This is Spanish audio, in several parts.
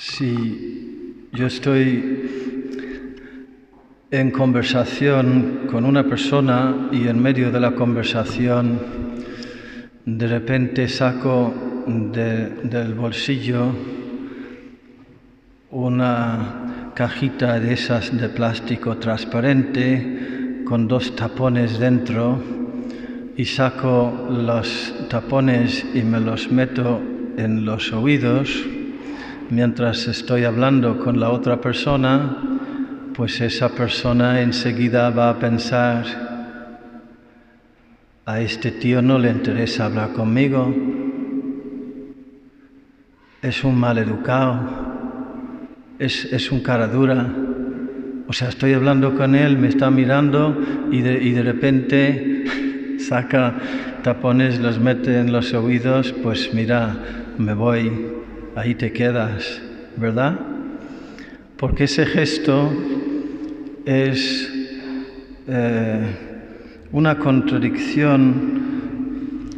Si yo estoy en conversación con una persona y en medio de la conversación de repente saco del bolsillo una cajita de esas de plástico transparente con dos tapones dentro y saco los tapones y me los meto en los oídos mientras estoy hablando con la otra persona, pues esa persona enseguida va a pensar, a este tío no le interesa hablar conmigo, es un mal educado, es, un cara dura. O sea, estoy hablando con él, me está mirando y de, y de repente saca tapones, los mete en los oídos, pues mira, me voy, ahí te quedas, ¿verdad? Porque ese gesto es eh, una contradicción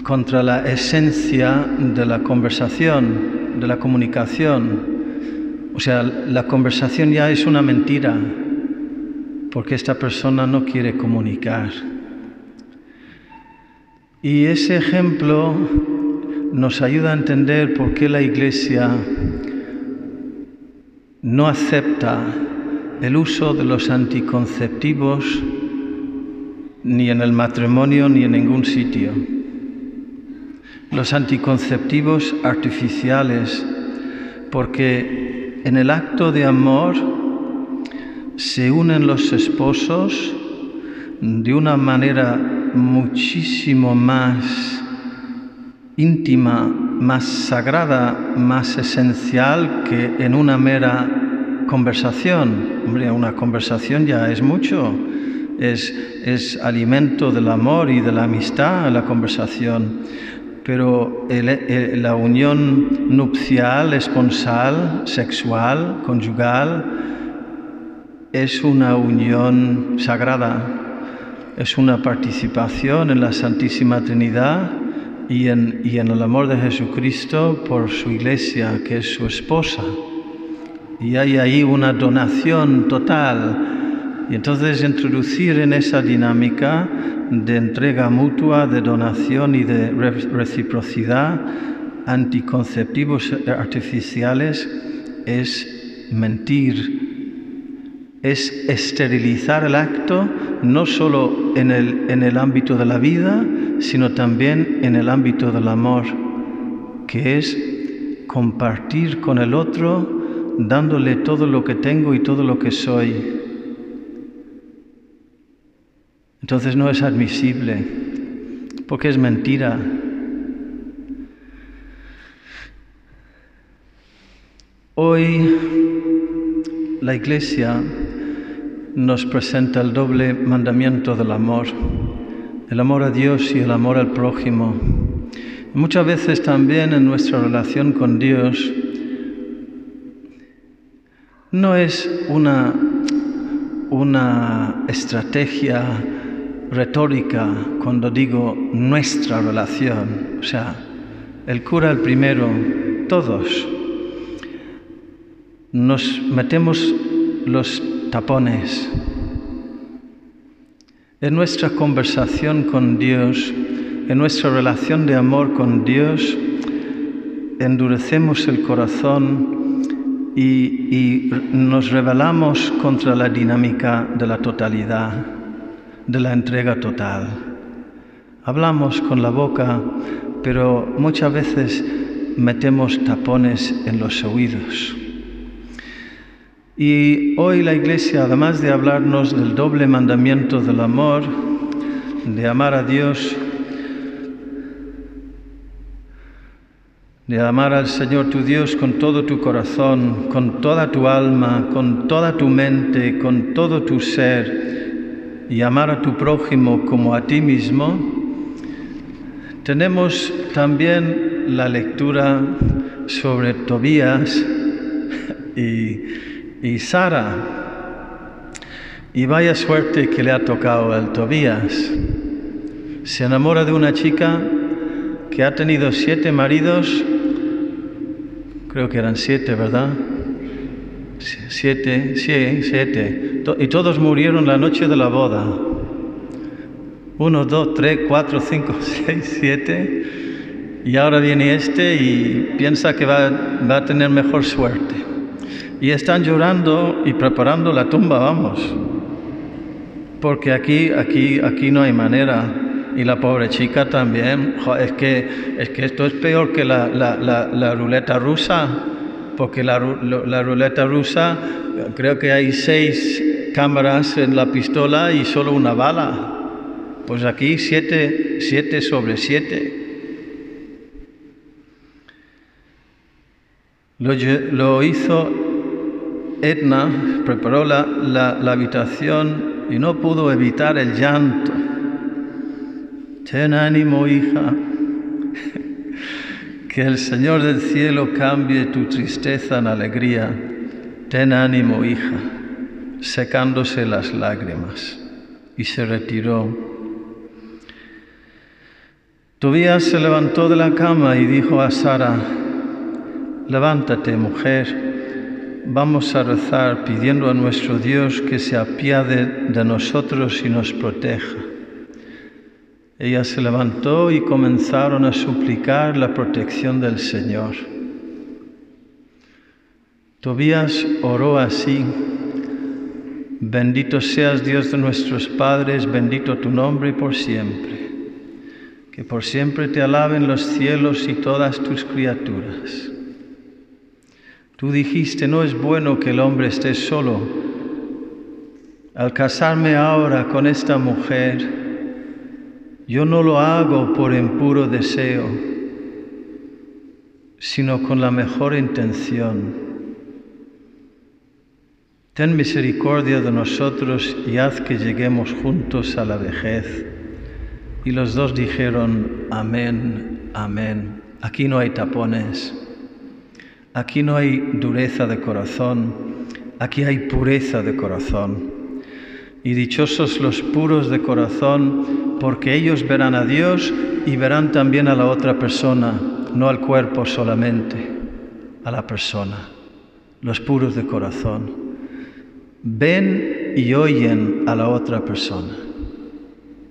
contra la esencia de la conversación, de la comunicación. O sea, la conversación ya es una mentira, porque esta persona no quiere comunicar. Y ese ejemplo nos ayuda a entender por qué la Iglesia no acepta el uso de los anticonceptivos ni en el matrimonio ni en ningún sitio. Los anticonceptivos artificiales, porque en el acto de amor se unen los esposos de una manera muchísimo más íntima, más sagrada, más esencial que en una mera conversación. Hombre, una conversación ya es mucho, es, es alimento del amor y de la amistad la conversación. Pero la unión nupcial, esponsal, sexual, conyugal, es una unión sagrada, es una participación en la Santísima Trinidad y en, el amor de Jesucristo por su iglesia, que es su esposa. Y hay ahí una donación total. Y entonces introducir en esa dinámica de entrega mutua, de donación y de reciprocidad anticonceptivos artificiales es mentir, es esterilizar el acto no solo en el, en el ámbito de la vida, sino también en el ámbito del amor, que es compartir con el otro dándole todo lo que tengo y todo lo que soy. Entonces no es admisible, porque es mentira. Hoy la Iglesia nos presenta el doble mandamiento del amor el amor a Dios y el amor al prójimo. Muchas veces también en nuestra relación con Dios no es una, una estrategia retórica cuando digo nuestra relación, o sea, el cura el primero, todos. Nos metemos los tapones en nuestra conversación con Dios, en nuestra relación de amor con Dios, endurecemos el corazón y, nos rebelamos contra la dinámica de la totalidad, de la entrega total. Hablamos con la boca, pero muchas veces metemos tapones en los oídos. Y hoy la Iglesia, además de hablarnos del doble mandamiento del amor, de amar a Dios, de amar al Señor tu Dios con todo tu corazón, con toda tu alma, con toda tu mente, con todo tu ser, y amar a tu prójimo como a ti mismo, tenemos también la lectura sobre Tobías y y Sara. Y vaya suerte que le ha tocado al Tobías. Se enamora de una chica que ha tenido siete maridos, creo que eran siete, ¿verdad? Siete, sí, siete. Y todos murieron la noche de la boda. Uno, dos, tres, cuatro, cinco, seis, siete. Y ahora viene este y piensa que va, va a tener mejor suerte. Y están llorando y preparando la tumba, vamos. Porque aquí, aquí, aquí no hay manera. Y la pobre chica también. es, que, es que esto es peor que la, la, la, ruleta rusa. Porque la, ruleta rusa, creo que hay seis cámaras en la pistola y solo una bala. Pues aquí siete, siete sobre siete. Lo hizo Edna, preparó la, la, la habitación y no pudo evitar el llanto. Ten ánimo, hija, que el Señor del cielo cambie tu tristeza en alegría. Ten ánimo, hija, secándose las lágrimas. Y se retiró. Tobías se levantó de la cama y dijo a Sara, levántate, mujer, vamos a rezar pidiendo a nuestro Dios que se apiade de nosotros y nos proteja. Ella se levantó y comenzaron a suplicar la protección del Señor. Tobías oró así, bendito seas Dios de nuestros padres, bendito tu nombre por siempre. Que por siempre te alaben los cielos y todas tus criaturas. Tú dijiste, no es bueno que el hombre esté solo. Al casarme ahora con esta mujer, yo no lo hago por impuro deseo, sino con la mejor intención. Ten misericordia de nosotros y haz que lleguemos juntos a la vejez. Y los dos dijeron, amén, amén. Aquí no hay tapones, aquí no hay dureza de corazón, aquí hay pureza de corazón. Y dichosos los puros de corazón, porque ellos verán a Dios y verán también a la otra persona, no al cuerpo solamente, a la persona. Los puros de corazón. Ven y oyen a la otra persona.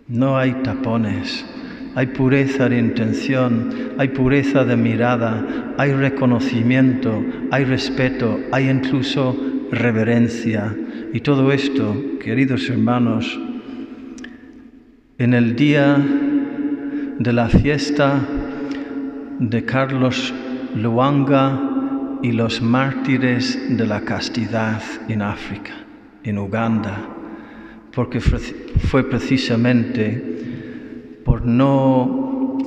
No hay tapones, hay pureza de intención, hay pureza de mirada, hay reconocimiento, hay respeto, hay incluso reverencia. Y todo esto, queridos hermanos, en el día de la fiesta de Carlos Luanga y los mártires de la castidad en África, en Uganda, porque fue precisamente por no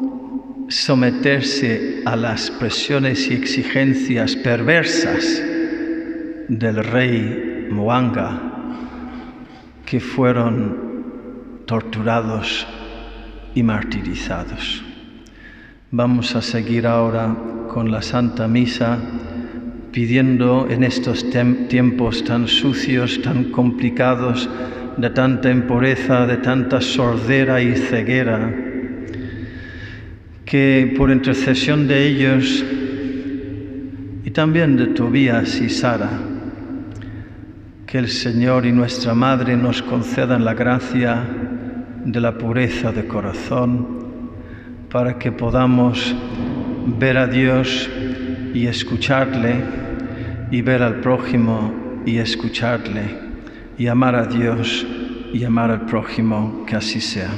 someterse a las presiones y exigencias perversas del rey Mwanga que fueron torturados y martirizados. Vamos a seguir ahora con la Santa Misa pidiendo en estos tiempos tan sucios, tan complicados, de tanta impureza, de tanta sordera y ceguera, que por intercesión de ellos y también de Tobías y Sara, que el Señor y nuestra Madre nos concedan la gracia de la pureza de corazón para que podamos ver a Dios y escucharle y ver al prójimo y escucharle y amar a Dios y amar al prójimo, que así sea.